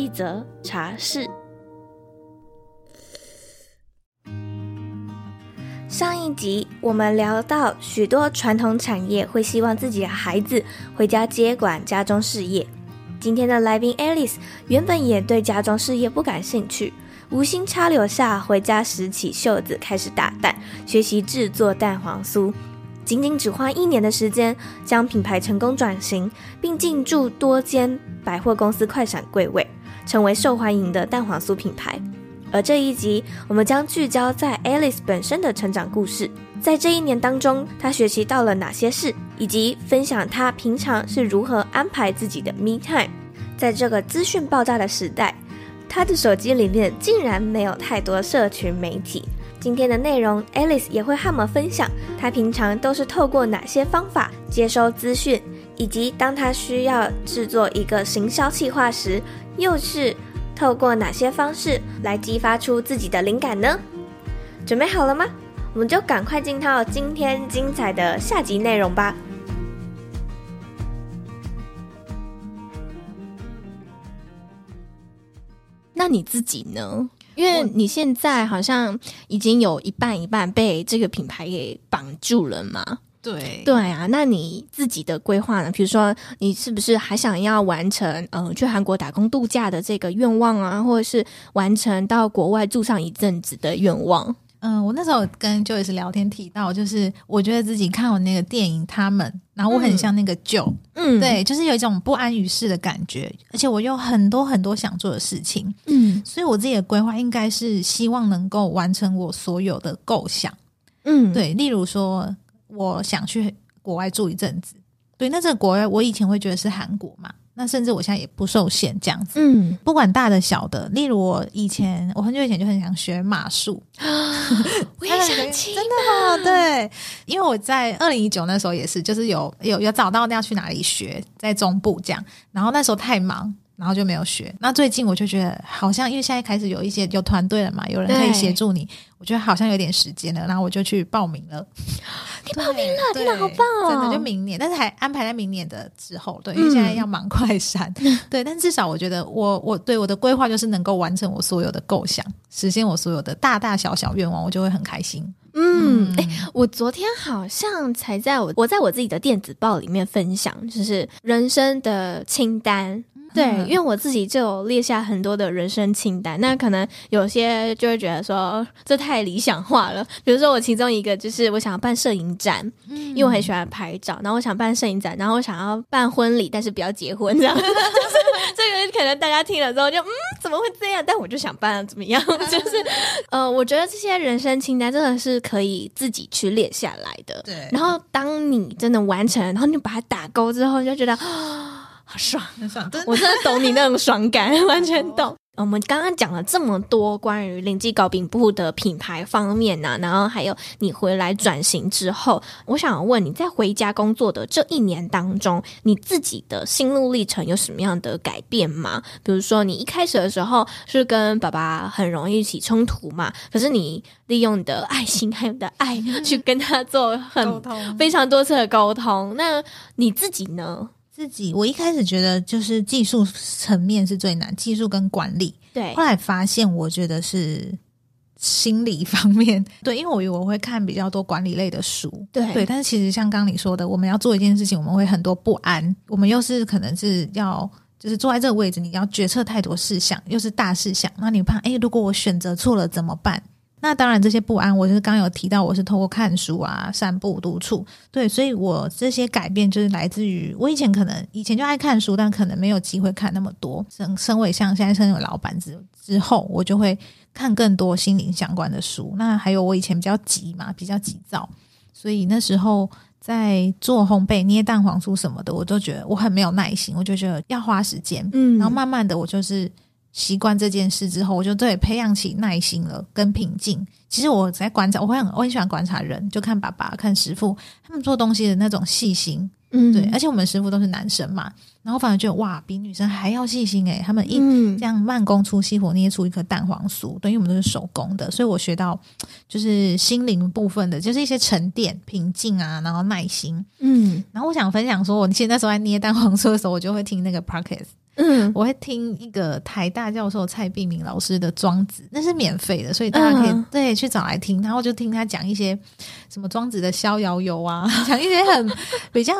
一则茶室。上一集我们聊到，许多传统产业会希望自己的孩子回家接管家中事业。今天的来宾 Alice 原本也对家中事业不感兴趣，无心插柳下，回家拾起袖子开始打蛋，学习制作蛋黄酥。仅仅只花一年的时间，将品牌成功转型，并进驻多间百货公司快闪柜位，成为受欢迎的蛋黄酥品牌。而这一集，我们将聚焦在 Alice 本身的成长故事，在这一年当中，她学习到了哪些事，以及分享她平常是如何安排自己的 Me Time。在这个资讯爆炸的时代，她的手机里面竟然没有太多社群媒体。今天的内容，Alice 也会和我们分享，她平常都是透过哪些方法接收资讯，以及当他需要制作一个行销企划时，又是。透过哪些方式来激发出自己的灵感呢？准备好了吗？我们就赶快进到今天精彩的下集内容吧。那你自己呢？因为你现在好像已经有一半一半被这个品牌给绑住了嘛。对。对啊，那你自己的规划呢？比如说，你是不是还想要完成嗯、呃、去韩国打工度假的这个愿望啊，或者是完成到国外住上一阵子的愿望？嗯，我那时候跟 Joyce 聊天提到，就是我觉得自己看完那个电影《他们》，然后我很像那个 Joe，嗯，对，就是有一种不安于世的感觉，而且我有很多很多想做的事情，嗯，所以我自己的规划应该是希望能够完成我所有的构想，嗯，对，例如说。我想去国外住一阵子，对，那这个国外我以前会觉得是韩国嘛，那甚至我现在也不受限这样子，嗯，不管大的小的，例如我以前我很久以前就很想学马术，我也想去，真的吗？对，因为我在二零一九那时候也是，就是有有有找到那要去哪里学，在中部这样，然后那时候太忙。然后就没有学。那最近我就觉得好像，因为现在开始有一些有团队了嘛，有人可以协助你，我觉得好像有点时间了。然后我就去报名了。你报名了，真的好棒哦！真的就明年，但是还安排在明年的之后。对，因为现在要忙快闪。嗯、对，但至少我觉得我我对我的规划就是能够完成我所有的构想，实现我所有的大大小小愿望，我就会很开心。嗯，哎、欸，我昨天好像才在我我在我自己的电子报里面分享，就是人生的清单。对，因为我自己就有列下很多的人生清单，那可能有些就会觉得说这太理想化了。比如说我其中一个就是我想要办摄影展，嗯，因为我很喜欢拍照，然后我想办摄影展，然后我想要办婚礼，但是不要结婚这样。就是这个可能大家听了之后就嗯，怎么会这样？但我就想办怎么样？就是呃，我觉得这些人生清单真的是可以自己去列下来的。对，然后当你真的完成，然后你把它打勾之后，你就觉得啊。好爽，很爽！我真的懂你那种爽感，完全懂。我们刚刚讲了这么多关于林记糕饼铺的品牌方面呢、啊，然后还有你回来转型之后，我想问你在回家工作的这一年当中，你自己的心路历程有什么样的改变吗？比如说，你一开始的时候是跟爸爸很容易起冲突嘛，可是你利用你的爱心还有你的爱去跟他做很非常多次的沟通，那你自己呢？自己，我一开始觉得就是技术层面是最难，技术跟管理。对，后来发现，我觉得是心理方面。对，因为我以为我会看比较多管理类的书。对，对，但是其实像刚刚你说的，我们要做一件事情，我们会很多不安。我们又是可能是要，就是坐在这个位置，你要决策太多事项，又是大事项，那你怕，哎，如果我选择错了怎么办？那当然，这些不安，我就是刚有提到，我是透过看书啊、散步、独处，对，所以我这些改变就是来自于我以前可能以前就爱看书，但可能没有机会看那么多。身身为像现在身为老板之之后，我就会看更多心灵相关的书。那还有我以前比较急嘛，比较急躁，所以那时候在做烘焙、捏蛋黄酥什么的，我都觉得我很没有耐心，我就觉得要花时间。嗯，然后慢慢的，我就是。习惯这件事之后，我就对培养起耐心了，跟平静。其实我在观察，我会很我很喜欢观察人，就看爸爸、看师傅他们做东西的那种细心。嗯，对，而且我们师傅都是男生嘛，然后反而觉得哇，比女生还要细心诶、欸。他们一、嗯、这样慢工出细活捏出一颗蛋黄酥，对，因为我们都是手工的，所以我学到就是心灵部分的，就是一些沉淀、平静啊，然后耐心。嗯，然后我想分享说，我现在时候在捏蛋黄酥的时候，我就会听那个 podcast。嗯，我会听一个台大教授蔡碧明老师的庄子，那是免费的，所以大家可以、嗯、对去找来听。然后就听他讲一些什么庄子的逍遥游啊，讲一些很比较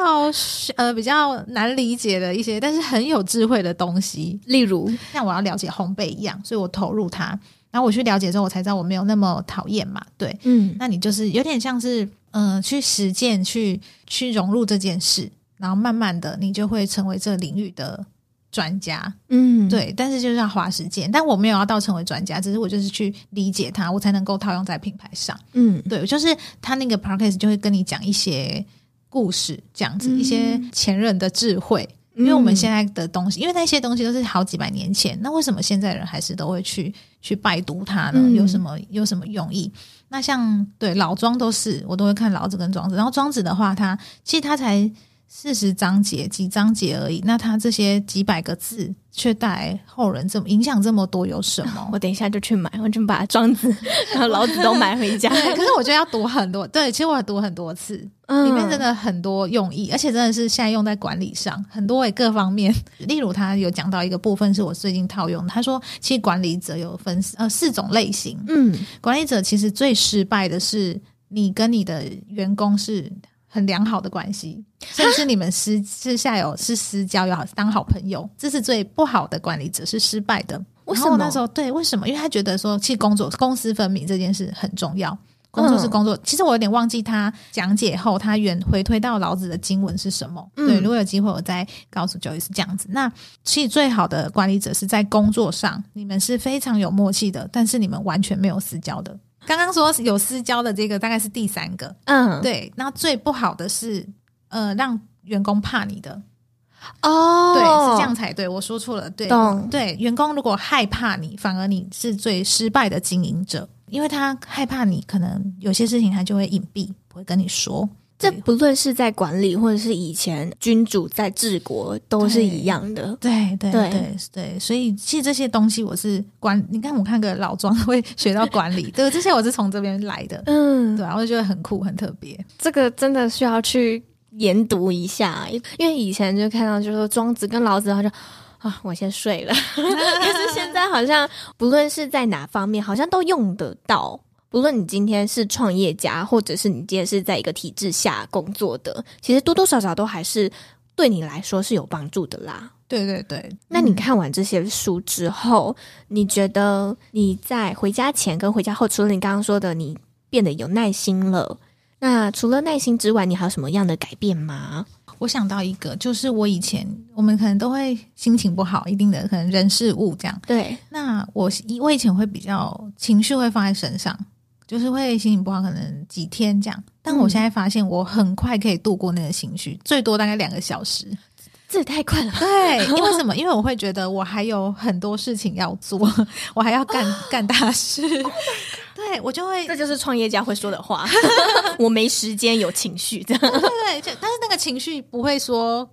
呃比较难理解的一些，但是很有智慧的东西。例如，像我要了解烘焙一样，所以我投入它。然后我去了解之后，我才知道我没有那么讨厌嘛。对，嗯，那你就是有点像是嗯、呃、去实践，去去融入这件事，然后慢慢的你就会成为这个领域的。专家，嗯，对，但是就是要花时间，但我没有要到成为专家，只是我就是去理解它，我才能够套用在品牌上，嗯，对，就是他那个 podcast 就会跟你讲一些故事，这样子、嗯、一些前人的智慧，因为我们现在的东西，因为那些东西都是好几百年前，那为什么现在人还是都会去去拜读它呢？嗯、有什么有什么用意？那像对老庄都是我都会看老子跟庄子，然后庄子的话他，他其实他才。四十章节，几章节而已。那他这些几百个字，却带来后人这么影响这么多，有什么？我等一下就去买，我就把庄子、然后老子都买回家。可是我觉得要读很多，对，其实我要读很多次，嗯、里面真的很多用意，而且真的是现在用在管理上，很多诶各方面。例如，他有讲到一个部分是我最近套用的，他说，其实管理者有分呃四种类型。嗯，管理者其实最失败的是你跟你的员工是。很良好的关系，甚至你们私私下有是私交，要当好朋友，这是最不好的管理者，是失败的。为什么？那时候对，为什么？因为他觉得说，其实工作公私分明这件事很重要，工作是工作。嗯、其实我有点忘记他讲解后，他原回推到老子的经文是什么？嗯、对，如果有机会，我再告诉 Joyce 是这样子。那其实最好的管理者是在工作上，你们是非常有默契的，但是你们完全没有私交的。刚刚说有私交的这个大概是第三个，嗯，对。那最不好的是，呃，让员工怕你的，哦，对，是这样才对。我说错了，对，对。员工如果害怕你，反而你是最失败的经营者，因为他害怕你，可能有些事情他就会隐蔽，不会跟你说。这不论是在管理，或者是以前君主在治国，都是一样的。对对对对对，所以其实这些东西我是管，你看我看个老庄会学到管理，对，这些我是从这边来的。嗯，对，我就觉得很酷，很特别。这个真的需要去研读一下，因为以前就看到就是说庄子跟老子，他就啊，我先睡了。但是现在好像不论是在哪方面，好像都用得到。不论你今天是创业家，或者是你今天是在一个体制下工作的，其实多多少少都还是对你来说是有帮助的啦。对对对。那你看完这些书之后，你觉得你在回家前跟回家后，除了你刚刚说的你变得有耐心了，那除了耐心之外，你还有什么样的改变吗？我想到一个，就是我以前我们可能都会心情不好，一定的可能人事物这样。对。那我我以前会比较情绪会放在身上。就是会心情不好，可能几天这样。但我现在发现，我很快可以度过那个情绪，嗯、最多大概两个小时，这也太快了。对，因为什么？因为我会觉得我还有很多事情要做，我还要干干大事。对，我就会，这就是创业家会说的话。我没时间有情绪，这样。对，对对，但是那个情绪不会说。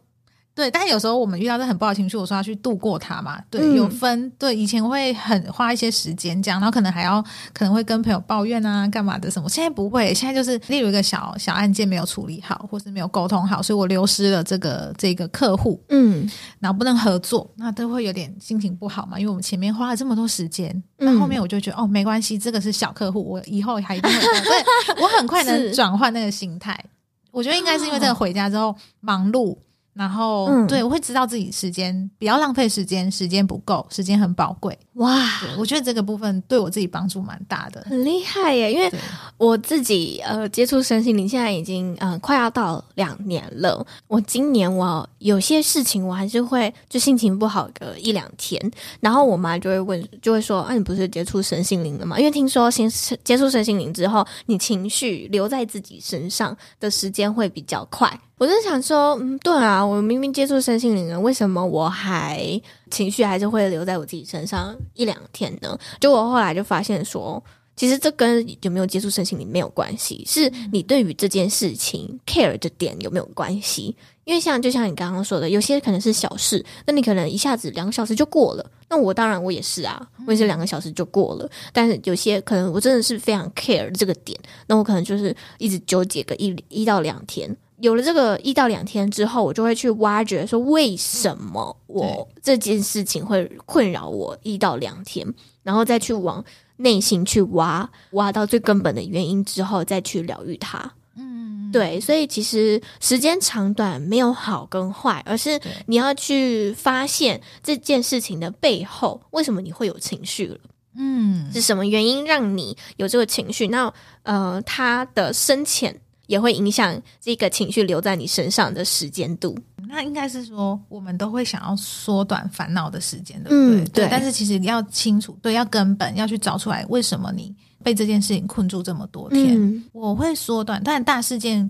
对，但是有时候我们遇到这很不好的情绪，我说要去度过它嘛。对，嗯、有分。对，以前会很花一些时间这样，然后可能还要可能会跟朋友抱怨啊，干嘛的什么。现在不会，现在就是例如一个小小案件没有处理好，或是没有沟通好，所以我流失了这个这个客户，嗯，然后不能合作，那都会有点心情不好嘛。因为我们前面花了这么多时间，那后面我就觉得、嗯、哦，没关系，这个是小客户，我以后还一定会。对，我很快能 转换那个心态。我觉得应该是因为这个回家之后忙碌。然后，嗯、对，我会知道自己时间不要浪费时间，时间不够，时间很宝贵。哇，我觉得这个部分对我自己帮助蛮大的，很厉害耶！因为我自己呃接触身心灵，现在已经呃快要到两年了。我今年我有些事情我还是会就心情不好个一两天，然后我妈就会问，就会说：“啊，你不是接触身心灵了吗？因为听说先接触身心灵之后，你情绪留在自己身上的时间会比较快。”我就想说，嗯，对啊，我明明接触身心灵了，为什么我还情绪还是会留在我自己身上一两天呢？就我后来就发现说，其实这跟有没有接触身心灵没有关系，是你对于这件事情 care 的点有没有关系。因为像就像你刚刚说的，有些可能是小事，那你可能一下子两个小时就过了。那我当然我也是啊，我也是两个小时就过了。但是有些可能我真的是非常 care 这个点，那我可能就是一直纠结个一一到两天。有了这个一到两天之后，我就会去挖掘说，为什么我这件事情会困扰我一到两天，然后再去往内心去挖，挖到最根本的原因之后，再去疗愈它。嗯对，所以其实时间长短没有好跟坏，而是你要去发现这件事情的背后，为什么你会有情绪了？嗯，是什么原因让你有这个情绪？那呃，它的深浅也会影响这个情绪留在你身上的时间度。那应该是说，我们都会想要缩短烦恼的时间，对不对？嗯，对。对，但是其实要清楚，对，要根本要去找出来为什么你。被这件事情困住这么多天，嗯、我会缩短，但大事件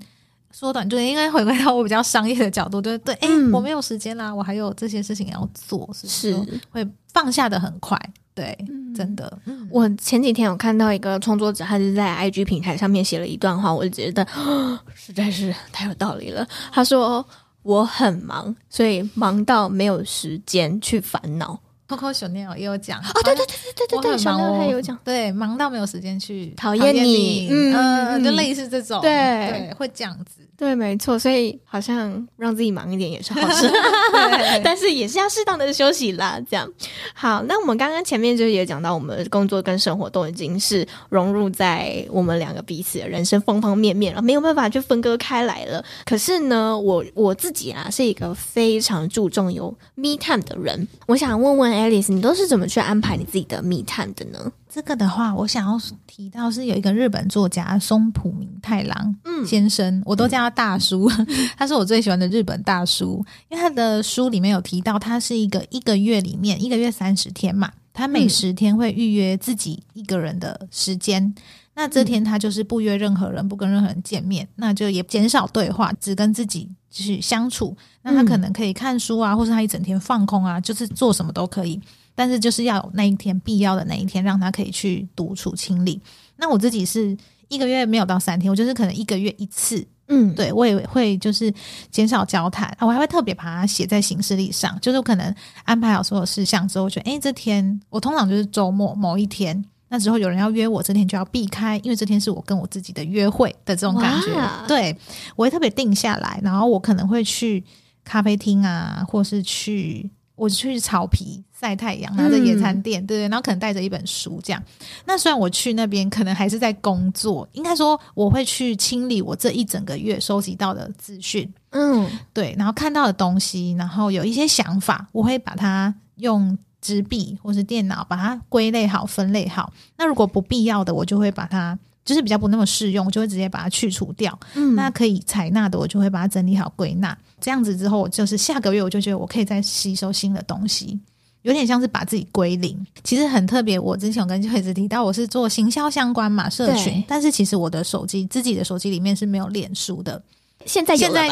缩短，就是因为回归到我比较商业的角度，就是对，哎、嗯欸，我没有时间啦，我还有这些事情要做，是是会放下的很快，对，嗯、真的。我前几天有看到一个创作者，他是在 IG 平台上面写了一段话，我就觉得 实在是太有道理了。他说：“我很忙，所以忙到没有时间去烦恼。” Coco Chanel 也有讲哦，对对对对对对对，小妞他有讲，对，忙到没有时间去讨厌你，嗯，就类似这种，对。对，会这样子，对，没错，所以好像让自己忙一点也是好事，但是也是要适当的休息啦。这样。好，那我们刚刚前面就也讲到，我们工作跟生活都已经是融入在我们两个彼此的人生方方面面了，没有办法去分割开来了。可是呢，我我自己啊是一个非常注重有 me time 的人，我想问问。Alice，你都是怎么去安排你自己的密探的呢？这个的话，我想要提到是有一个日本作家松浦明太郎先生，嗯、我都叫他大叔，嗯、他是我最喜欢的日本大叔，因为他的书里面有提到，他是一个一个月里面一个月三十天嘛，他每十天会预约自己一个人的时间，嗯、那这天他就是不约任何人，不跟任何人见面，那就也减少对话，只跟自己。去相处，那他可能可以看书啊，或是他一整天放空啊，就是做什么都可以。但是就是要有那一天必要的那一天，让他可以去独处清理。那我自己是一个月没有到三天，我就是可能一个月一次。嗯，对，我也会就是减少交谈，我还会特别把它写在行事历上，就是我可能安排好所有事项之后，我觉得诶，这天我通常就是周末某一天。那之后有人要约我，这天就要避开，因为这天是我跟我自己的约会的这种感觉。哇对，我会特别定下来，然后我可能会去咖啡厅啊，或是去我去草皮晒太阳，拿着野餐垫，嗯、对对，然后可能带着一本书这样。那虽然我去那边可能还是在工作，应该说我会去清理我这一整个月收集到的资讯，嗯，对，然后看到的东西，然后有一些想法，我会把它用。纸笔或是电脑，把它归类好、分类好。那如果不必要的，我就会把它，就是比较不那么适用，我就会直接把它去除掉。嗯，那可以采纳的，我就会把它整理好、归纳。这样子之后，就是下个月我就觉得我可以再吸收新的东西，有点像是把自己归零。其实很特别，我之前有跟就一直提到，我是做行销相关嘛，社群，但是其实我的手机自己的手机里面是没有脸书的。现在有？现在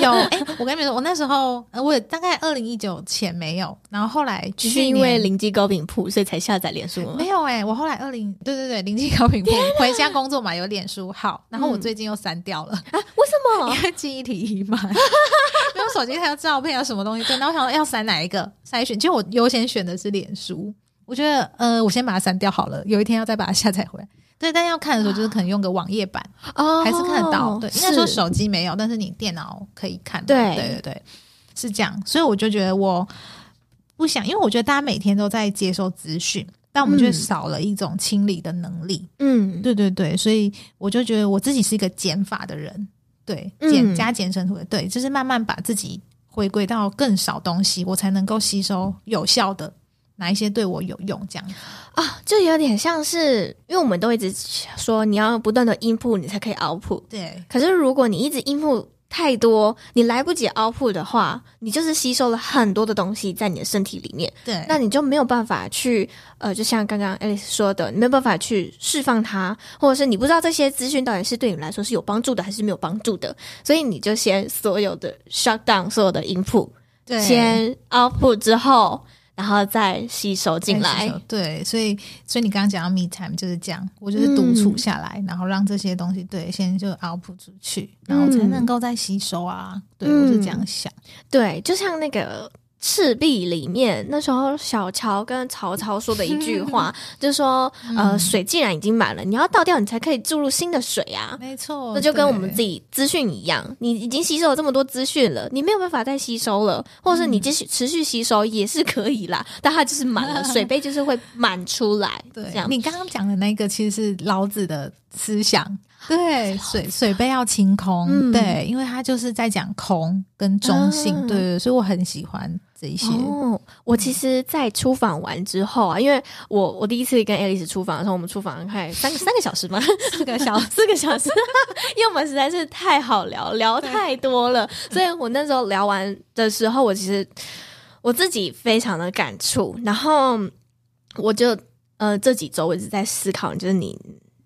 有哎、欸，我跟你们说，我那时候我也大概二零一九前没有，然后后来只是因为灵机糕饼铺，所以才下载脸书吗？没有哎、欸，我后来二零对对对，灵机糕饼铺回家工作嘛，有脸书号，然后我最近又删掉了、嗯、啊？为什么？因为记忆体已满，没有手机还有照片啊，什么东西？对，然后我想说要删哪一个筛选，其实我优先选的是脸书，我觉得呃，我先把它删掉好了，有一天要再把它下载回来。对，但要看的时候，就是可能用个网页版，哦、还是看得到。对，应该说手机没有，但是你电脑可以看。对，对对对，是这样。所以我就觉得我不想，因为我觉得大家每天都在接收资讯，但我们却少了一种清理的能力。嗯，对对对，所以我就觉得我自己是一个减法的人，对，减加减乘除的，对，就是慢慢把自己回归到更少东西，我才能够吸收有效的。哪一些对我有用？这样啊，就有点像是，因为我们都一直说你要不断的 input，你才可以 output。对。可是如果你一直 input 太多，你来不及 output 的话，你就是吸收了很多的东西在你的身体里面。对，那你就没有办法去，呃，就像刚刚 Alice 说的，你没有办法去释放它，或者是你不知道这些资讯到底是对你来说是有帮助的还是没有帮助的，所以你就先所有的 shut down 所有的 input，对，先 output 之后。然后再吸收进来，对，所以所以你刚刚讲到 me time 就是这样，我就是独处下来，嗯、然后让这些东西对先就 output 出去，然后才能够再吸收啊，嗯、对我是这样想，对，就像那个。赤壁里面那时候，小乔跟曹操说的一句话，就是说，呃，水既然已经满了，你要倒掉，你才可以注入新的水啊。没错，那就跟我们自己资讯一样，你已经吸收了这么多资讯了，你没有办法再吸收了，或者是你继续持续吸收也是可以啦，但它就是满了，水杯就是会满出来。对，这样。你刚刚讲的那个其实是老子的思想。对，水水杯要清空，嗯、对，因为他就是在讲空跟中性，嗯、对，所以我很喜欢这一些。哦，我其实，在出访完之后啊，因为我我第一次跟 Alice 出访的时候，我们出访快三个三个小时嘛，四个小四个小时，因为我们实在是太好聊，聊太多了，所以我那时候聊完的时候，我其实我自己非常的感触，然后我就呃这几周我一直在思考，就是你。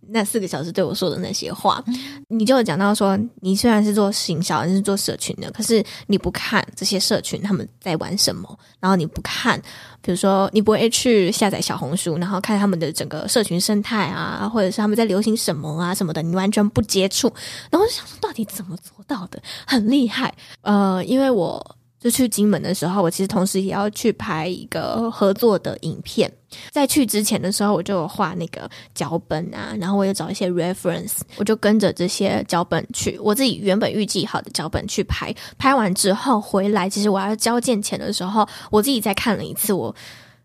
那四个小时对我说的那些话，你就有讲到说，你虽然是做行销，你是做社群的，可是你不看这些社群他们在玩什么，然后你不看，比如说你不会去下载小红书，然后看他们的整个社群生态啊，或者是他们在流行什么啊什么的，你完全不接触，然后就想说，到底怎么做到的？很厉害，呃，因为我。就去金门的时候，我其实同时也要去拍一个合作的影片。在去之前的时候，我就有画那个脚本啊，然后我也找一些 reference，我就跟着这些脚本去，我自己原本预计好的脚本去拍。拍完之后回来，其实我要交件钱的时候，我自己再看了一次，我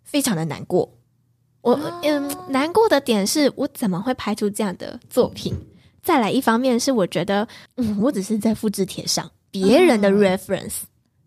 非常的难过。我嗯，难过的点是我怎么会拍出这样的作品？再来一方面是我觉得，嗯，我只是在复制贴上别人的 reference。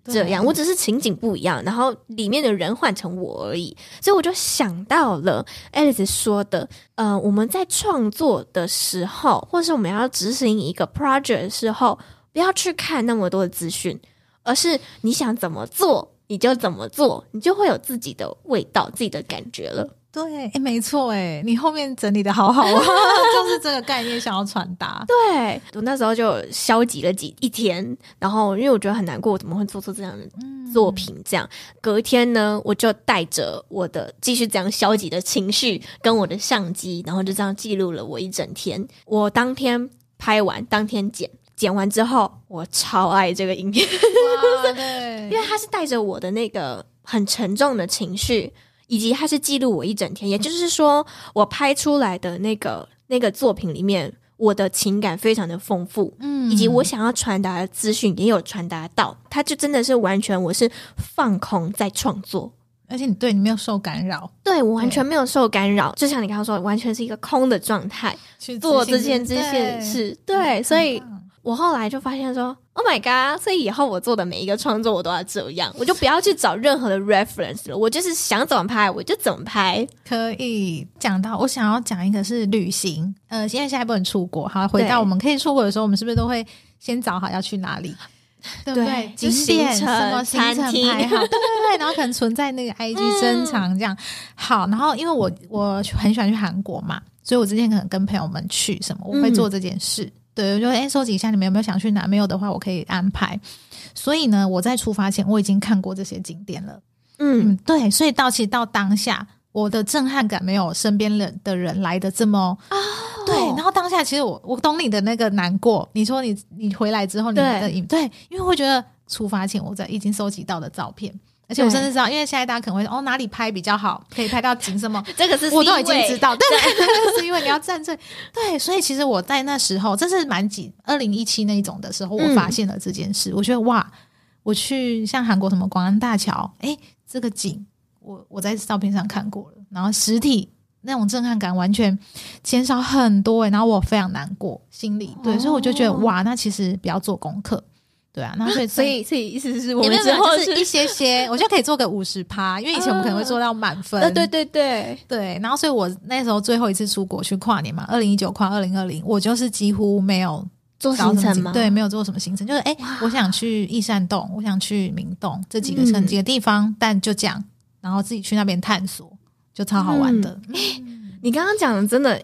这样，我只是情景不一样，然后里面的人换成我而已，所以我就想到了 Alice 说的，呃，我们在创作的时候，或是我们要执行一个 project 的时候，不要去看那么多的资讯，而是你想怎么做，你就怎么做，你就会有自己的味道、自己的感觉了。对，哎，没错，哎，你后面整理的好好啊，就是这个概念想要传达。对，我那时候就消极了几一天，然后因为我觉得很难过，我怎么会做出这样的作品？这样，隔天呢，我就带着我的继续这样消极的情绪，跟我的相机，然后就这样记录了我一整天。我当天拍完，当天剪，剪完之后，我超爱这个影片，对，因为它是带着我的那个很沉重的情绪。以及它是记录我一整天，也就是说，我拍出来的那个那个作品里面，我的情感非常的丰富，嗯，以及我想要传达的资讯也有传达到，它就真的是完全我是放空在创作，而且你对你没有受干扰，对我完全没有受干扰，就像你刚刚说，完全是一个空的状态去做这件这件事，对，所以。我后来就发现说，Oh my god！所以以后我做的每一个创作，我都要这样，我就不要去找任何的 reference 了，我就是想怎么拍我就怎么拍。可以讲到我想要讲一个是旅行，呃，现在下一步很出国，好，回到我们可以出国的时候，我们是不是都会先找好要去哪里，对不对？对景点什么行程排好，对对对，然后可能存在那个 IG 珍藏这样。嗯、好，然后因为我我很喜欢去韩国嘛，所以我之前可能跟朋友们去什么，我会做这件事。嗯对，我就哎，收集一下你们有没有想去哪？没有的话，我可以安排。所以呢，我在出发前我已经看过这些景点了。嗯，嗯，对，所以到其实到当下，我的震撼感没有身边人的人来的这么哦。对，然后当下其实我我懂你的那个难过。你说你你回来之后你的对对，因为会觉得出发前我在已经收集到的照片。而且我甚至知道，因为现在大家可能会说，哦，哪里拍比较好，可以拍到景什么？这个是我都已经知道，对，对 是因为你要站这，对，所以其实我在那时候，这是蛮几二零一七那一种的时候，我发现了这件事。嗯、我觉得哇，我去像韩国什么广安大桥，哎，这个景我我在照片上看过了，然后实体那种震撼感完全减少很多，哎，然后我非常难过，心里对，所以我就觉得哇，那其实不要做功课。对啊，那 所以所以所以意思是我们之后是一些些，我觉得可以做个五十趴，因为以前我们可能会做到满分。呃，对对对对。然后，所以我那时候最后一次出国去跨年嘛，二零一九跨二零二零，我就是几乎没有做行程吗？对，没有做什么行程，就是哎，我想去益善洞，我想去明洞这几个城几个地方，嗯、但就这样，然后自己去那边探索，就超好玩的。嗯、你刚刚讲的真的。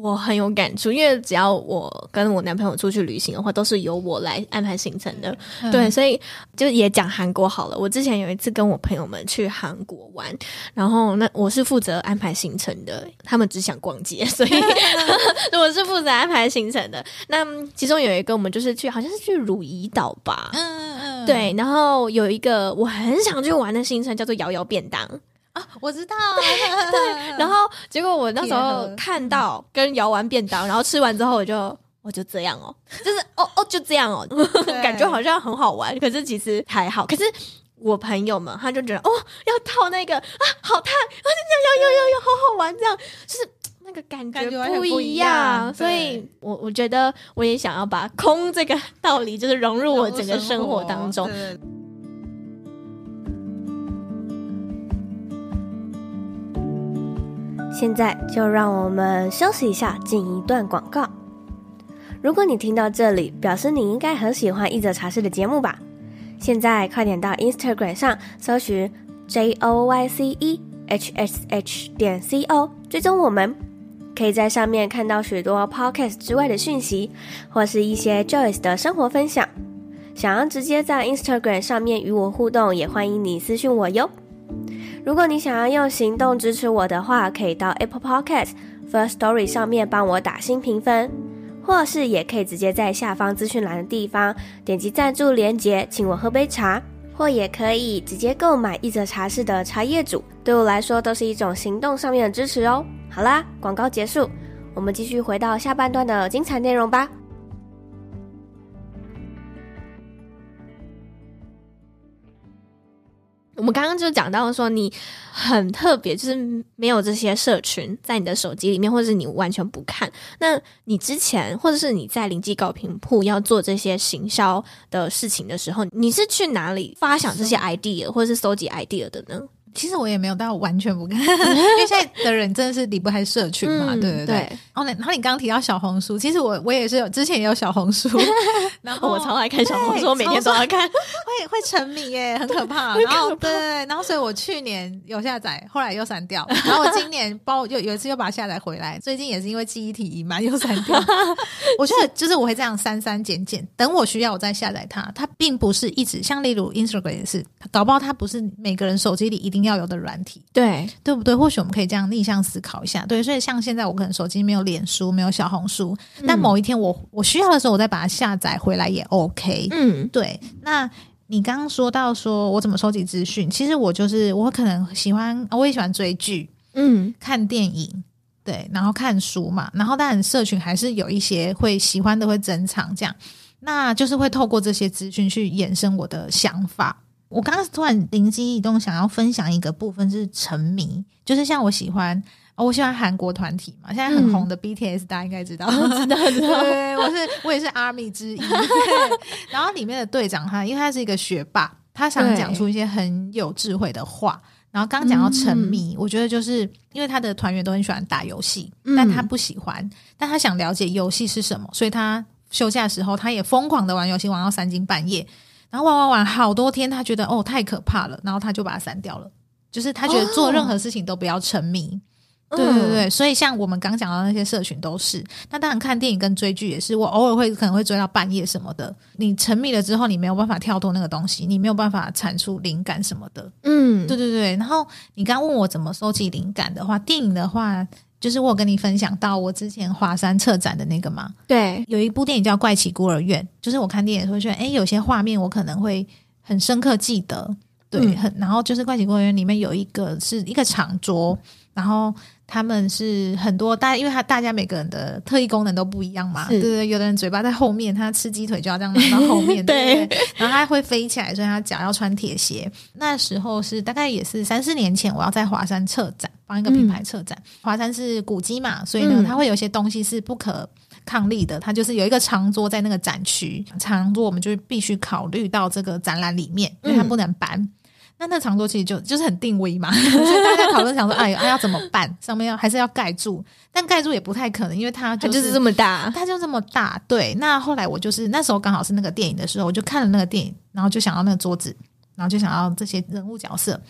我很有感触，因为只要我跟我男朋友出去旅行的话，都是由我来安排行程的。嗯、对，所以就也讲韩国好了。我之前有一次跟我朋友们去韩国玩，然后那我是负责安排行程的，他们只想逛街，所以 我是负责安排行程的。那其中有一个我们就是去，好像是去汝矣岛吧。嗯嗯嗯。对，然后有一个我很想去玩的行程叫做摇摇便当。我知道，对，然后结果我那时候看到跟摇完便当，然后吃完之后我就我就这样哦，就是哦哦就这样哦，感觉好像很好玩，可是其实还好。可是我朋友们他就觉得哦要套那个啊好烫，啊就这样有有有有好好玩，这样就是那个感觉不一样。所以我我觉得我也想要把空这个道理就是融入我整个生活当中。现在就让我们休息一下，进一段广告。如果你听到这里，表示你应该很喜欢一则茶室的节目吧？现在快点到 Instagram 上搜寻 J O Y C E H S H 点 C O，追踪我们，可以在上面看到许多 Podcast 之外的讯息，或是一些 Joyce 的生活分享。想要直接在 Instagram 上面与我互动，也欢迎你私讯我哟。如果你想要用行动支持我的话，可以到 Apple Podcast First Story 上面帮我打新评分，或是也可以直接在下方资讯栏的地方点击赞助连结，请我喝杯茶，或也可以直接购买一则茶室的茶叶组，对我来说都是一种行动上面的支持哦。好啦，广告结束，我们继续回到下半段的精彩内容吧。我们刚刚就讲到说，你很特别，就是没有这些社群在你的手机里面，或者是你完全不看。那你之前，或者是你在临记高频铺要做这些行销的事情的时候，你是去哪里发想这些 idea，或者是搜集 idea 的呢？其实我也没有到完全不看，因为现在的人真的是离不开社群嘛，嗯、对对对。然后呢，然后你刚刚提到小红书，其实我我也是有之前也有小红书，然后我超爱看小红书，我每天都要看，会会沉迷耶，很可怕。然后对，然后所以我去年有下载，后来又删掉，然后我今年包又有一次又把它下载回来，最近也是因为记忆体已满又删掉。我觉得就是我会这样删删减减，等我需要我再下载它。它并不是一直像例如 Instagram 也是，搞不好它不是每个人手机里一定要。要有的软体，对对不对？或许我们可以这样逆向思考一下，对。所以像现在我可能手机没有脸书，没有小红书，但某一天我我需要的时候，我再把它下载回来也 OK。嗯，对。那你刚刚说到说我怎么收集资讯，其实我就是我可能喜欢，我也喜欢追剧，嗯，看电影，对，然后看书嘛，然后当然社群还是有一些会喜欢的会珍藏这样，那就是会透过这些资讯去衍生我的想法。我刚刚突然灵机一动，想要分享一个部分是沉迷，就是像我喜欢，哦、我喜欢韩国团体嘛，现在很红的 BTS，、嗯、大家应该知道，知道知道。对，我是我也是 ARMY 之一。然后里面的队长他，因为他是一个学霸，他想讲出一些很有智慧的话。然后刚刚讲到沉迷，嗯、我觉得就是因为他的团员都很喜欢打游戏，嗯、但他不喜欢，但他想了解游戏是什么，所以他休假的时候，他也疯狂的玩游戏，玩到三更半夜。然后玩玩玩好多天，他觉得哦太可怕了，然后他就把它删掉了。就是他觉得做任何事情都不要沉迷。哦、对对对，所以像我们刚讲到那些社群都是。那当然看电影跟追剧也是，我偶尔会可能会追到半夜什么的。你沉迷了之后，你没有办法跳脱那个东西，你没有办法产出灵感什么的。嗯，对对对。然后你刚问我怎么收集灵感的话，电影的话。就是我跟你分享到我之前华山策展的那个嘛，对，有一部电影叫《怪奇孤儿院》，就是我看电影的时候觉得，哎，有些画面我可能会很深刻记得，对，嗯、很，然后就是《怪奇孤儿院》里面有一个是一个长桌，然后。他们是很多大家，因为他大家每个人的特异功能都不一样嘛，是对对对，有的人嘴巴在后面，他吃鸡腿就要这样拿到后面，对，然后他会飞起来，所以他脚要穿铁鞋。那时候是大概也是三四年前，我要在华山策展，帮一个品牌策展。华、嗯、山是古迹嘛，所以呢，它会有些东西是不可抗力的，它就是有一个长桌在那个展区，长桌我们就必须考虑到这个展览里面，因为它不能搬。嗯那那长桌其实就就是很定位嘛，所以大家讨论想说，哎，哎要怎么办？上面要还是要盖住？但盖住也不太可能，因为它、就是、它就是这么大，它就这么大。对，那后来我就是那时候刚好是那个电影的时候，我就看了那个电影，然后就想要那个桌子，然后就想要这些人物角色，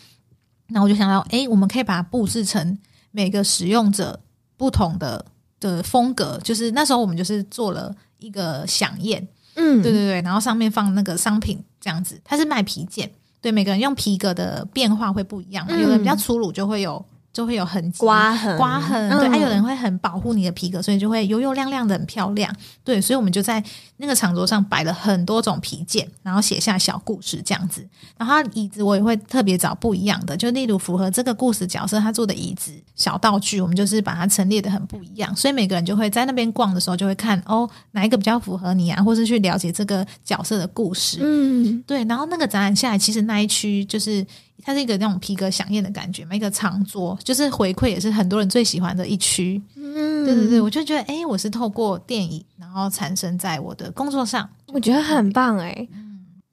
然后我就想到，哎，我们可以把它布置成每个使用者不同的的风格。就是那时候我们就是做了一个响宴，嗯，对对对，然后上面放那个商品这样子，它是卖皮件。对，每个人用皮革的变化会不一样，有的比较粗鲁，就会有。就会有痕迹、刮痕、刮痕，对，还、嗯啊、有人会很保护你的皮革，所以就会油油亮亮的，很漂亮。对，所以我们就在那个长桌上摆了很多种皮件，然后写下小故事这样子。然后椅子我也会特别找不一样的，就例如符合这个故事角色他做的椅子、小道具，我们就是把它陈列的很不一样。所以每个人就会在那边逛的时候，就会看哦，哪一个比较符合你啊，或是去了解这个角色的故事。嗯，对。然后那个展览下来，其实那一区就是。它是一个那种皮革响宴的感觉嘛，一个长桌，就是回馈也是很多人最喜欢的一区。嗯，对对对，我就觉得，哎，我是透过电影，然后产生在我的工作上，我觉得很棒哎。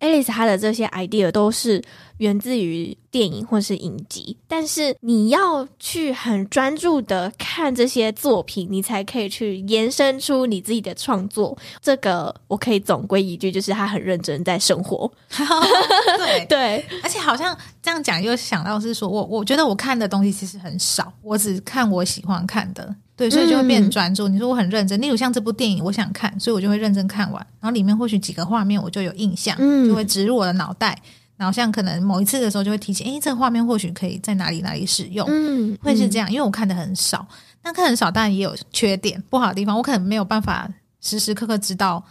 Alice 她的这些 idea 都是源自于电影或是影集，但是你要去很专注的看这些作品，你才可以去延伸出你自己的创作。这个我可以总归一句，就是他很认真在生活。对对，而且好像这样讲又想到是说，我我觉得我看的东西其实很少，我只看我喜欢看的。对，所以就会变专注。嗯、你说我很认真，例如像这部电影，我想看，所以我就会认真看完。然后里面或许几个画面我就有印象，嗯、就会植入我的脑袋。然后像可能某一次的时候就会提起，诶，这个画面或许可以在哪里哪里使用，嗯，会是这样。因为我看的很少，那看很少当然也有缺点不好的地方，我可能没有办法时时刻刻知道。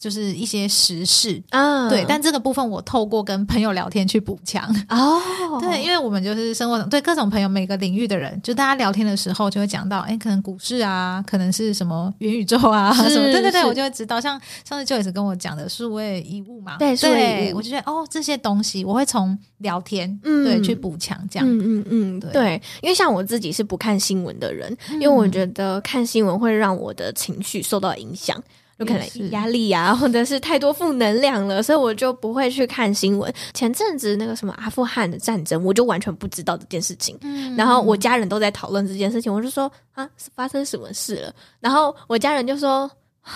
就是一些时事啊，对，但这个部分我透过跟朋友聊天去补强哦。对，因为我们就是生活中对各种朋友每个领域的人，就大家聊天的时候就会讲到，哎，可能股市啊，可能是什么元宇宙啊什么，对对对，我就会知道。像上次 Joyce 跟我讲的数位遗物嘛，对，数位遗物，我就觉得哦，这些东西我会从聊天嗯对去补强这样，嗯嗯嗯，对，因为像我自己是不看新闻的人，因为我觉得看新闻会让我的情绪受到影响。有可能压力啊，或者是太多负能量了，所以我就不会去看新闻。前阵子那个什么阿富汗的战争，我就完全不知道这件事情。嗯，然后我家人都在讨论这件事情，我就说啊，是发生什么事了？然后我家人就说。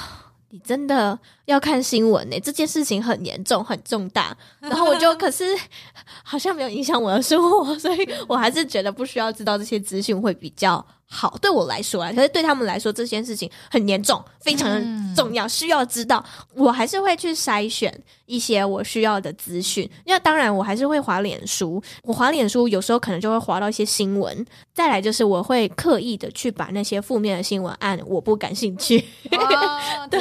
你真的要看新闻呢、欸？这件事情很严重、很重大。然后我就可是好像没有影响我的生活，所以我还是觉得不需要知道这些资讯会比较好。对我来说啊，可是对他们来说，这件事情很严重，非常的重要，需要知道。我还是会去筛选一些我需要的资讯。那当然，我还是会划脸书。我划脸书有时候可能就会划到一些新闻。再来就是我会刻意的去把那些负面的新闻按我不感兴趣。哦、对。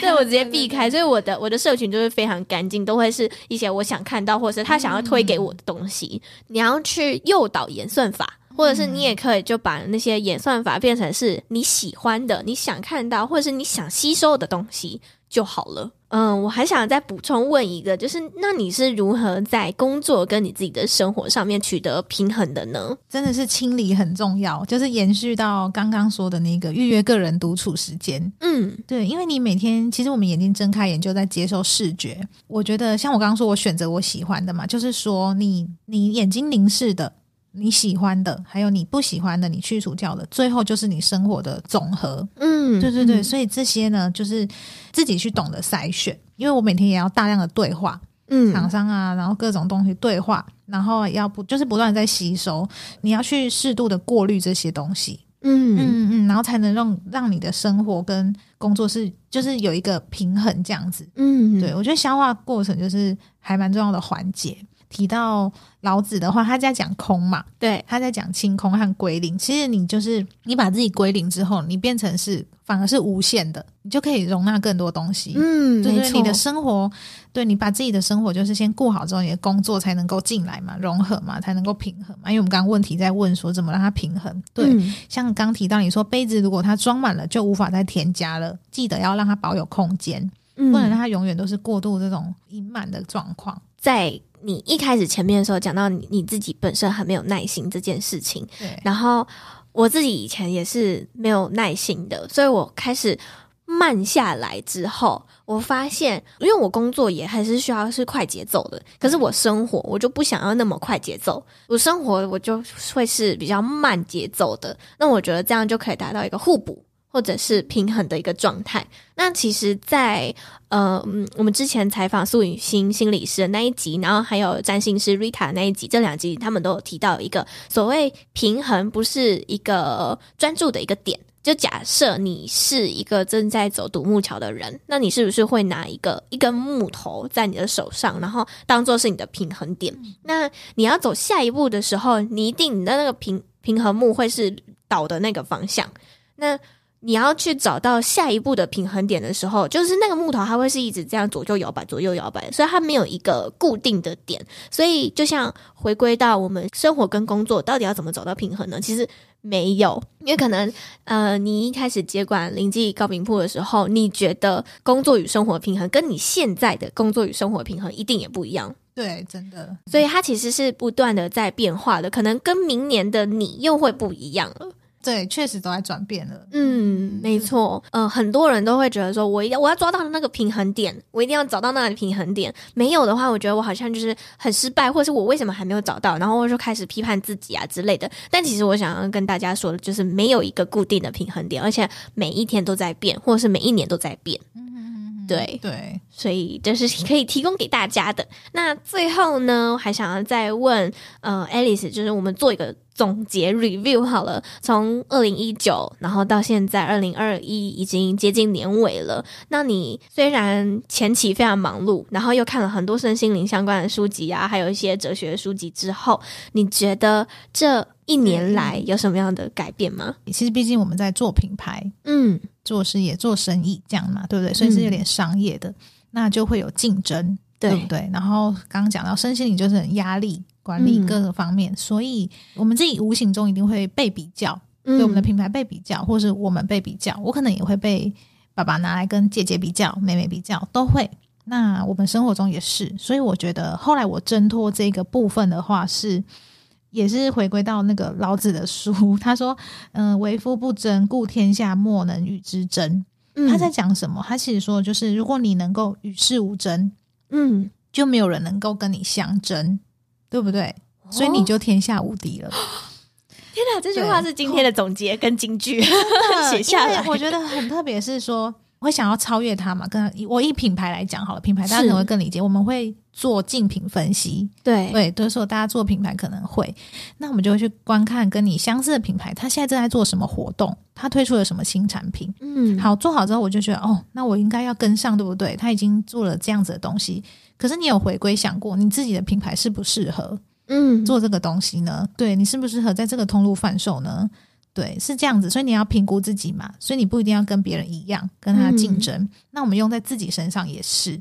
对，我直接避开，所以我的我的社群就是非常干净，都会是一些我想看到或者是他想要推给我的东西。嗯、你要去诱导演算法，或者是你也可以就把那些演算法变成是你喜欢的、你想看到或者是你想吸收的东西就好了。嗯，我还想再补充问一个，就是那你是如何在工作跟你自己的生活上面取得平衡的呢？真的是清理很重要，就是延续到刚刚说的那个预约个人独处时间。嗯，对，因为你每天其实我们眼睛睁开眼就在接受视觉。我觉得像我刚刚说，我选择我喜欢的嘛，就是说你你眼睛凝视的。你喜欢的，还有你不喜欢的，你去除掉的，最后就是你生活的总和。嗯，对对对，嗯、所以这些呢，就是自己去懂得筛选，因为我每天也要大量的对话，嗯，厂商啊，然后各种东西对话，然后要不就是不断的在吸收，你要去适度的过滤这些东西，嗯嗯嗯，然后才能让让你的生活跟工作是就是有一个平衡这样子。嗯，对，我觉得消化过程就是还蛮重要的环节。提到老子的话，他在讲空嘛，对，他在讲清空和归零。其实你就是你把自己归零之后，你变成是反而是无限的，你就可以容纳更多东西。嗯，对，没错。你的生活，对，你把自己的生活就是先顾好之后，你的工作才能够进来嘛，融合嘛，才能够平衡嘛。因为我们刚刚问题在问说怎么让它平衡。对，嗯，像刚提到你说杯子如果它装满了，就无法再添加了，记得要让它保有空间，嗯，不能让它永远都是过度这种盈满的状况。在你一开始前面的时候讲到你你自己本身很没有耐心这件事情，对。然后我自己以前也是没有耐心的，所以我开始慢下来之后，我发现，因为我工作也还是需要是快节奏的，可是我生活我就不想要那么快节奏，我生活我就会是比较慢节奏的。那我觉得这样就可以达到一个互补或者是平衡的一个状态。那其实在，在呃，我们之前采访苏雨欣心理师的那一集，然后还有占星师 Rita 那一集，这两集他们都有提到一个所谓平衡，不是一个专注的一个点。就假设你是一个正在走独木桥的人，那你是不是会拿一个一根木头在你的手上，然后当做是你的平衡点？那你要走下一步的时候，你一定你的那个平平衡木会是倒的那个方向。那你要去找到下一步的平衡点的时候，就是那个木头它会是一直这样左右摇摆、左右摇摆，所以它没有一个固定的点。所以就像回归到我们生活跟工作，到底要怎么找到平衡呢？其实。没有，因为可能呃，你一开始接管林记高饼铺的时候，你觉得工作与生活平衡，跟你现在的工作与生活平衡一定也不一样。对，真的，所以它其实是不断的在变化的，可能跟明年的你又会不一样了。对，确实都在转变了。嗯，没错。嗯、呃，很多人都会觉得说，我一定我要抓到那个平衡点，我一定要找到那个平衡点。没有的话，我觉得我好像就是很失败，或是我为什么还没有找到，然后我就开始批判自己啊之类的。但其实我想要跟大家说的，就是没有一个固定的平衡点，而且每一天都在变，或者是每一年都在变。嗯，对对，所以这是可以提供给大家的。那最后呢，我还想要再问呃，Alice，就是我们做一个。总结 review 好了，从二零一九，然后到现在二零二一，已经接近年尾了。那你虽然前期非常忙碌，然后又看了很多身心灵相关的书籍啊，还有一些哲学书籍之后，你觉得这一年来有什么样的改变吗？其实毕竟我们在做品牌，嗯，做事业、做生意这样嘛，对不对？所以是有点商业的，嗯、那就会有竞争，对，对不对？然后刚刚讲到身心灵就是很压力。管理各个方面，嗯、所以我们自己无形中一定会被比较，嗯、对我们的品牌被比较，或是我们被比较。我可能也会被爸爸拿来跟姐姐比较，妹妹比较，都会。那我们生活中也是，所以我觉得后来我挣脱这个部分的话是，是也是回归到那个老子的书，他说：“ 嗯、呃，为夫不争，故天下莫能与之争。嗯”他在讲什么？他其实说就是，如果你能够与世无争，嗯，就没有人能够跟你相争。对不对？所以你就天下无敌了。哦、天哪，这句话是今天的总结跟金句 写下来。我觉得很特别，是说我会想要超越它嘛。跟我以品牌来讲好了，品牌大家可能会更理解。我们会做竞品分析，对对，都是说大家做品牌可能会，那我们就会去观看跟你相似的品牌，它现在正在做什么活动，它推出了什么新产品。嗯，好，做好之后我就觉得哦，那我应该要跟上，对不对？他已经做了这样子的东西。可是你有回归想过，你自己的品牌适不适合，嗯，做这个东西呢？嗯、对，你适不适合在这个通路贩售呢？对，是这样子，所以你要评估自己嘛。所以你不一定要跟别人一样，跟他竞争。嗯、那我们用在自己身上也是，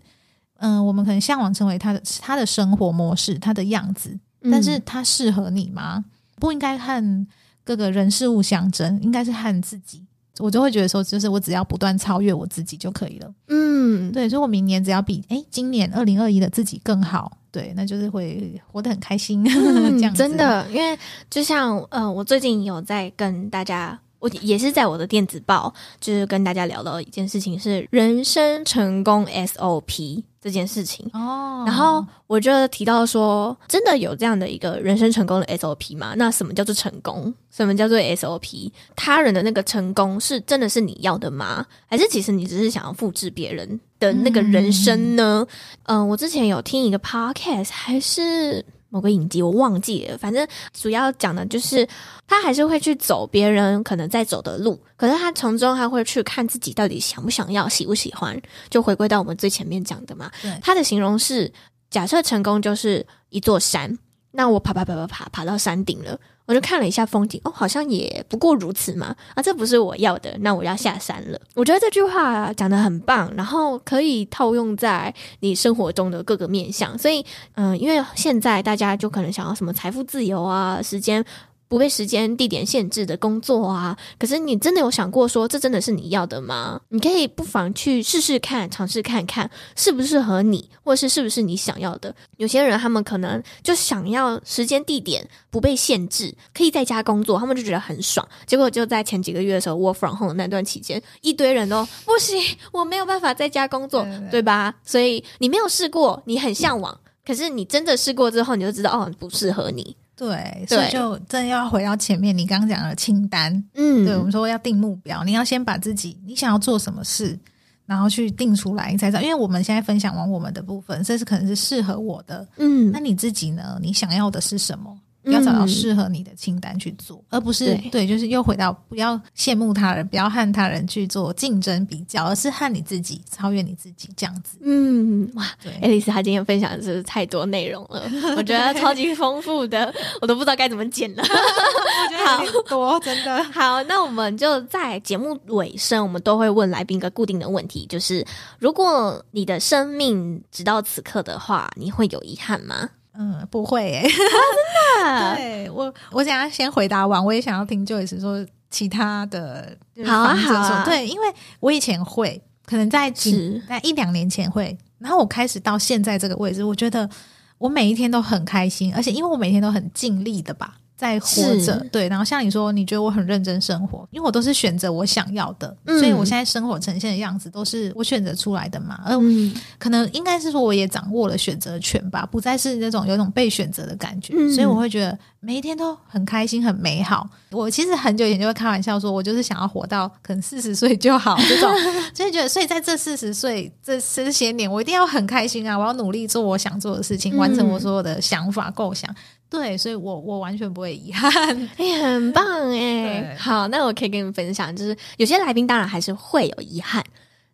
嗯、呃，我们可能向往成为他的他的生活模式，他的样子，但是他适合你吗？不应该和各个人事物相争，应该是和自己。我就会觉得说，就是我只要不断超越我自己就可以了。嗯，对，所以我明年只要比诶今年二零二一的自己更好，对，那就是会活得很开心。嗯、这样子真的，因为就像呃，我最近有在跟大家，我也是在我的电子报，就是跟大家聊到一件事情，是人生成功 SOP。这件事情哦，然后我就提到说，真的有这样的一个人生成功的 SOP 吗？那什么叫做成功？什么叫做 SOP？他人的那个成功是真的是你要的吗？还是其实你只是想要复制别人的那个人生呢？嗯、呃，我之前有听一个 podcast，还是。某个影集我忘记了，反正主要讲的就是他还是会去走别人可能在走的路，可是他从中他会去看自己到底想不想要、喜不喜欢，就回归到我们最前面讲的嘛。他的形容是：假设成功就是一座山，那我爬爬爬爬爬爬到山顶了。我就看了一下风景，哦，好像也不过如此嘛。啊，这不是我要的，那我要下山了。我觉得这句话讲的很棒，然后可以套用在你生活中的各个面向。所以，嗯、因为现在大家就可能想要什么财富自由啊，时间不被时间、地点限制的工作啊。可是你真的有想过说，这真的是你要的吗？你可以不妨去试试看，尝试看看适不适合你，或是是不是你想要的。有些人他们可能就想要时间、地点不被限制，可以在家工作，他们就觉得很爽。结果就在前几个月的时候，work from home 那段期间，一堆人都不行，我没有办法在家工作，对，对，对，对吧？所以你没有试过，你很向往。可是你真的试过之后，你就知道哦，不适合你。对，所以就真的要回到前面，你刚刚讲的清单。嗯，对，我们说要定目标，你要先把自己你想要做什么事，然后去定出来，你才知道。因为我们现在分享完我们的部分，这是可能是适合我的。嗯，那你自己呢？你想要的是什么？要找到适合你的清单去做，嗯、而不是对，对，就是又回到不要羡慕他人，不要和他人去做竞争比较，而是和你自己超越你自己这样子。嗯，哇，对，爱丽丝她今天分享的是太多内容了，我觉得超级丰富的，我都不知道该怎么剪了。我觉得好多，真的好。那我们就在节目尾声，我们都会问来宾一个固定的问题，就是如果你的生命直到此刻的话，你会有遗憾吗？嗯，不会诶、欸，真的。对我，我想要先回答完，我也想要听 Joyce 说其他的。好啊，好啊。对，因为我以前会，可能在几在一两年前会，然后我开始到现在这个位置，我觉得我每一天都很开心，而且因为我每天都很尽力的吧。在活着，对，然后像你说，你觉得我很认真生活，因为我都是选择我想要的，嗯、所以我现在生活呈现的样子都是我选择出来的嘛。嗯，可能应该是说，我也掌握了选择权吧，不再是那种有种被选择的感觉，嗯、所以我会觉得每一天都很开心、很美好。我其实很久以前就会开玩笑说，我就是想要活到可能四十岁就好这种，所以觉得，所以在这四十岁这这些年，我一定要很开心啊！我要努力做我想做的事情，嗯、完成我所有的想法构想。对，所以我我完全不会遗憾，哎、欸，很棒哎。对好，那我可以跟你们分享，就是有些来宾当然还是会有遗憾，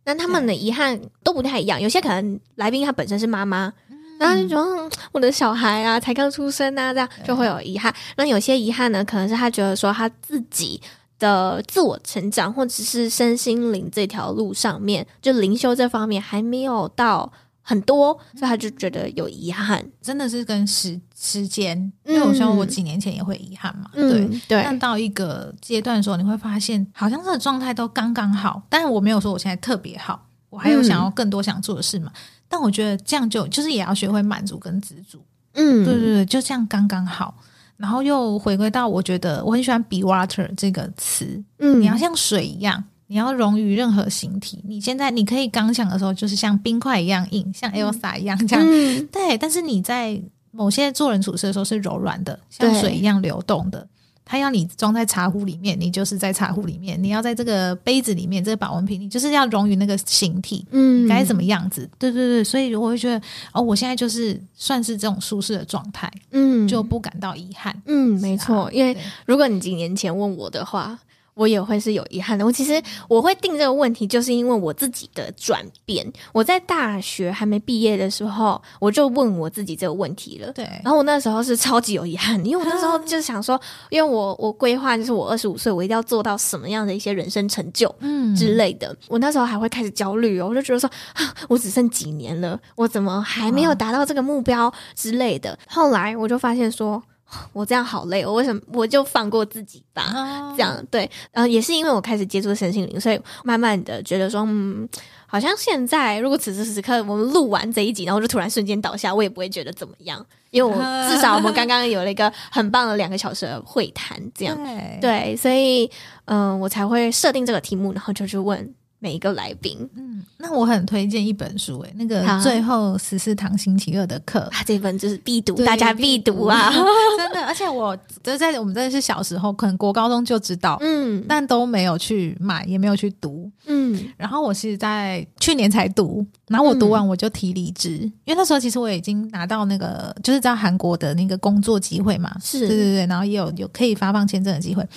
但他们的遗憾都不太一样。有些可能来宾他本身是妈妈，然后就觉得我的小孩啊才刚出生啊，这样就会有遗憾。那有些遗憾呢，可能是他觉得说他自己的自我成长或者是身心灵这条路上面，就灵修这方面还没有到。很多，所以他就觉得有遗憾，真的是跟时时间，因为我说我几年前也会遗憾嘛，嗯、对对。但到一个阶段的时候，你会发现，好像这个状态都刚刚好。但是我没有说我现在特别好，我还有想要更多想做的事嘛。嗯、但我觉得这样就就是也要学会满足跟知足，嗯，对对对，就这样刚刚好。然后又回归到我觉得我很喜欢 be water 这个词，嗯，你要像水一样。你要融于任何形体。你现在你可以刚想的时候，就是像冰块一样硬，像 Elsa 一样这样。嗯、对，但是你在某些做人处事的时候是柔软的，像水一样流动的。它要你装在茶壶里面，你就是在茶壶里面；你要在这个杯子里面，这个保温瓶，你就是要融于那个形体。嗯，该怎么样子？对对对，所以我会觉得，哦，我现在就是算是这种舒适的状态，嗯，就不感到遗憾。嗯，没错，因为如果你几年前问我的话。我也会是有遗憾的。我其实我会定这个问题，就是因为我自己的转变。我在大学还没毕业的时候，我就问我自己这个问题了。对，然后我那时候是超级有遗憾，因为我那时候 就是想说，因为我我规划就是我二十五岁，我一定要做到什么样的一些人生成就，嗯之类的。嗯、我那时候还会开始焦虑哦，我就觉得说，啊，我只剩几年了，我怎么还没有达到这个目标之类的。后来我就发现说。我这样好累，我为什么我就放过自己吧？哦、这样对，然后也是因为我开始接触身心灵，所以慢慢的觉得说，嗯，好像现在如果此时此刻我们录完这一集，然后就突然瞬间倒下，我也不会觉得怎么样，因为我 至少我们刚刚有了一个很棒的两个小时的会谈，这样对，对，所以嗯、呃，我才会设定这个题目，然后就去问。每一个来宾，嗯，那我很推荐一本书，诶，那个最后十四堂星期二的课，啊，这本就是必读，大家必读啊，真的，而且我就在我们真的是小时候，可能国高中就知道，嗯，但都没有去买，也没有去读，嗯，然后我是在去年才读，然后我读完我就提离职，嗯、因为那时候其实我已经拿到那个就是在韩国的那个工作机会嘛，是。对对对，然后也有有可以发放签证的机会，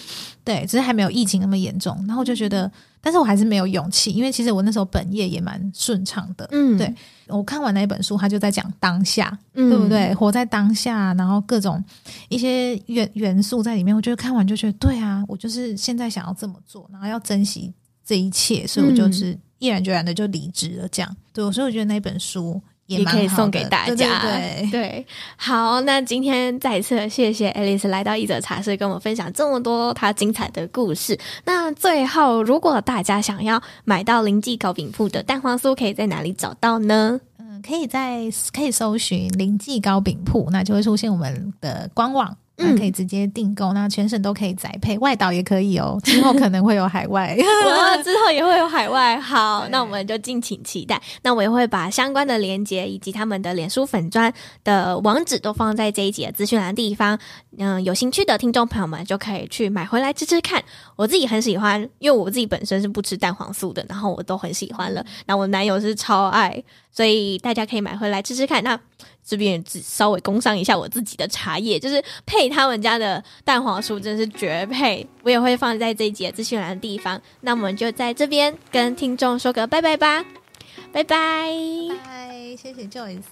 对，只是还没有疫情那么严重，然后我就觉得。但是我还是没有勇气，因为其实我那时候本业也蛮顺畅的。嗯，对，我看完那一本书，他就在讲当下，嗯、对不对？活在当下，然后各种一些元元素在里面，我觉得看完就觉得对啊，我就是现在想要这么做，然后要珍惜这一切，所以我就是毅然决然的就离职了。这样，对，所以我觉得那本书也可以送给大家。对，对，对，对，好，那今天再一次谢谢 Alice 来到一者茶室，跟我们分享这么多她精彩的故事。那最后，如果大家想要买到林记糕饼铺的蛋黄酥，可以在哪里找到呢？嗯，可以在可以搜寻林记糕饼铺，那就会出现我们的官网。嗯，可以直接订购，那全省都可以宅配，外岛也可以哦。之后可能会有海外，我之后也会有海外。好，那我们就敬请期待。那我也会把相关的链接以及他们的脸书粉砖的网址都放在这一集的资讯栏的地方。嗯，有兴趣的听众朋友们就可以去买回来吃吃看。我自己很喜欢，因为我自己本身是不吃蛋黄酥的，然后我都很喜欢了。那我男友是超爱，所以大家可以买回来吃吃看。那。这边只稍微工商一下我自己的茶叶，就是配他们家的蛋黄酥，真是绝配。我也会放在这一集的资讯栏的地方。那我们就在这边跟听众说个拜拜吧，拜拜，拜，谢谢 Joyce。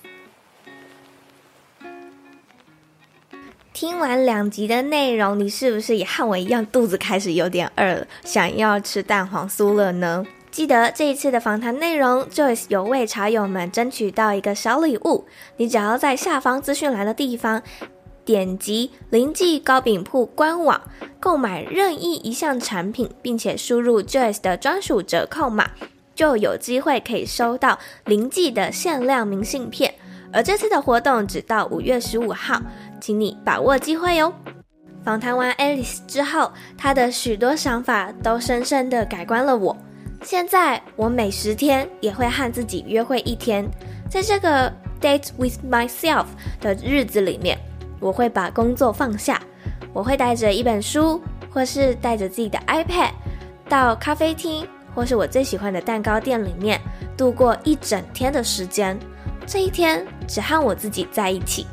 听完两集的内容，你是不是也和我一样，肚子开始有点饿了，想要吃蛋黄酥了呢？记得这一次的访谈内容，Joyce 有为茶友们争取到一个小礼物。你只要在下方资讯栏的地方点击林记糕饼铺官网购买任意一项产品，并且输入 Joyce 的专属折扣码，就有机会可以收到林记的限量明信片。而这次的活动只到五月十五号，请你把握机会哟。访谈完 Alice 之后，她的许多想法都深深的改观了我。现在我每十天也会和自己约会一天，在这个 date with myself 的日子里面，我会把工作放下，我会带着一本书，或是带着自己的 iPad 到咖啡厅，或是我最喜欢的蛋糕店里面度过一整天的时间。这一天只和我自己在一起，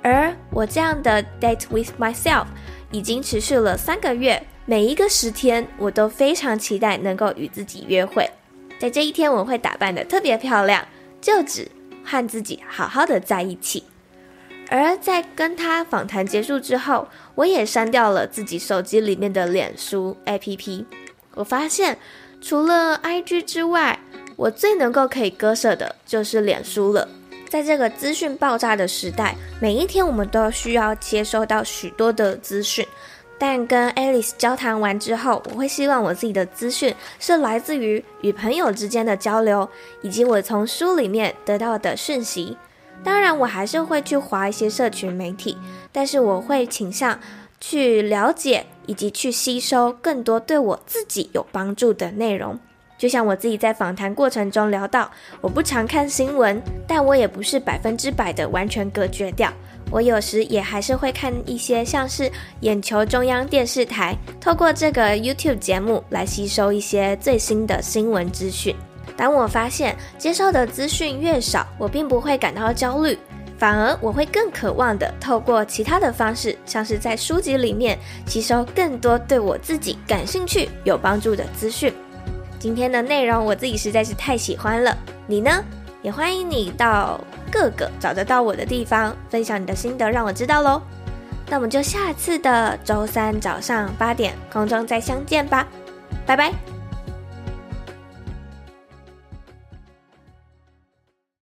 而我这样的 date with myself 已经持续了三个月。每一个十天，我都非常期待能够与自己约会。在这一天，我会打扮得特别漂亮，就只和自己好好的在一起。而在跟他访谈结束之后，我也删掉了自己手机里面的脸书 APP。我发现，除了 IG 之外，我最能够可以割舍的就是脸书了。在这个资讯爆炸的时代，每一天我们都需要接收到许多的资讯。但跟 Alice 交谈完之后，我会希望我自己的资讯是来自于与朋友之间的交流，以及我从书里面得到的讯息。当然，我还是会去划一些社群媒体，但是我会倾向去了解以及去吸收更多对我自己有帮助的内容。就像我自己在访谈过程中聊到，我不常看新闻，但我也不是百分之百的完全隔绝掉。我有时也还是会看一些像是眼球中央电视台，透过这个 YouTube 节目来吸收一些最新的新闻资讯。当我发现接收的资讯越少，我并不会感到焦虑，反而我会更渴望的透过其他的方式，像是在书籍里面吸收更多对我自己感兴趣、有帮助的资讯。今天的内容我自己实在是太喜欢了，你呢？也欢迎你到各个找得到我的地方分享你的心得，让我知道喽。那我们就下次的周三早上八点空中再相见吧，拜拜。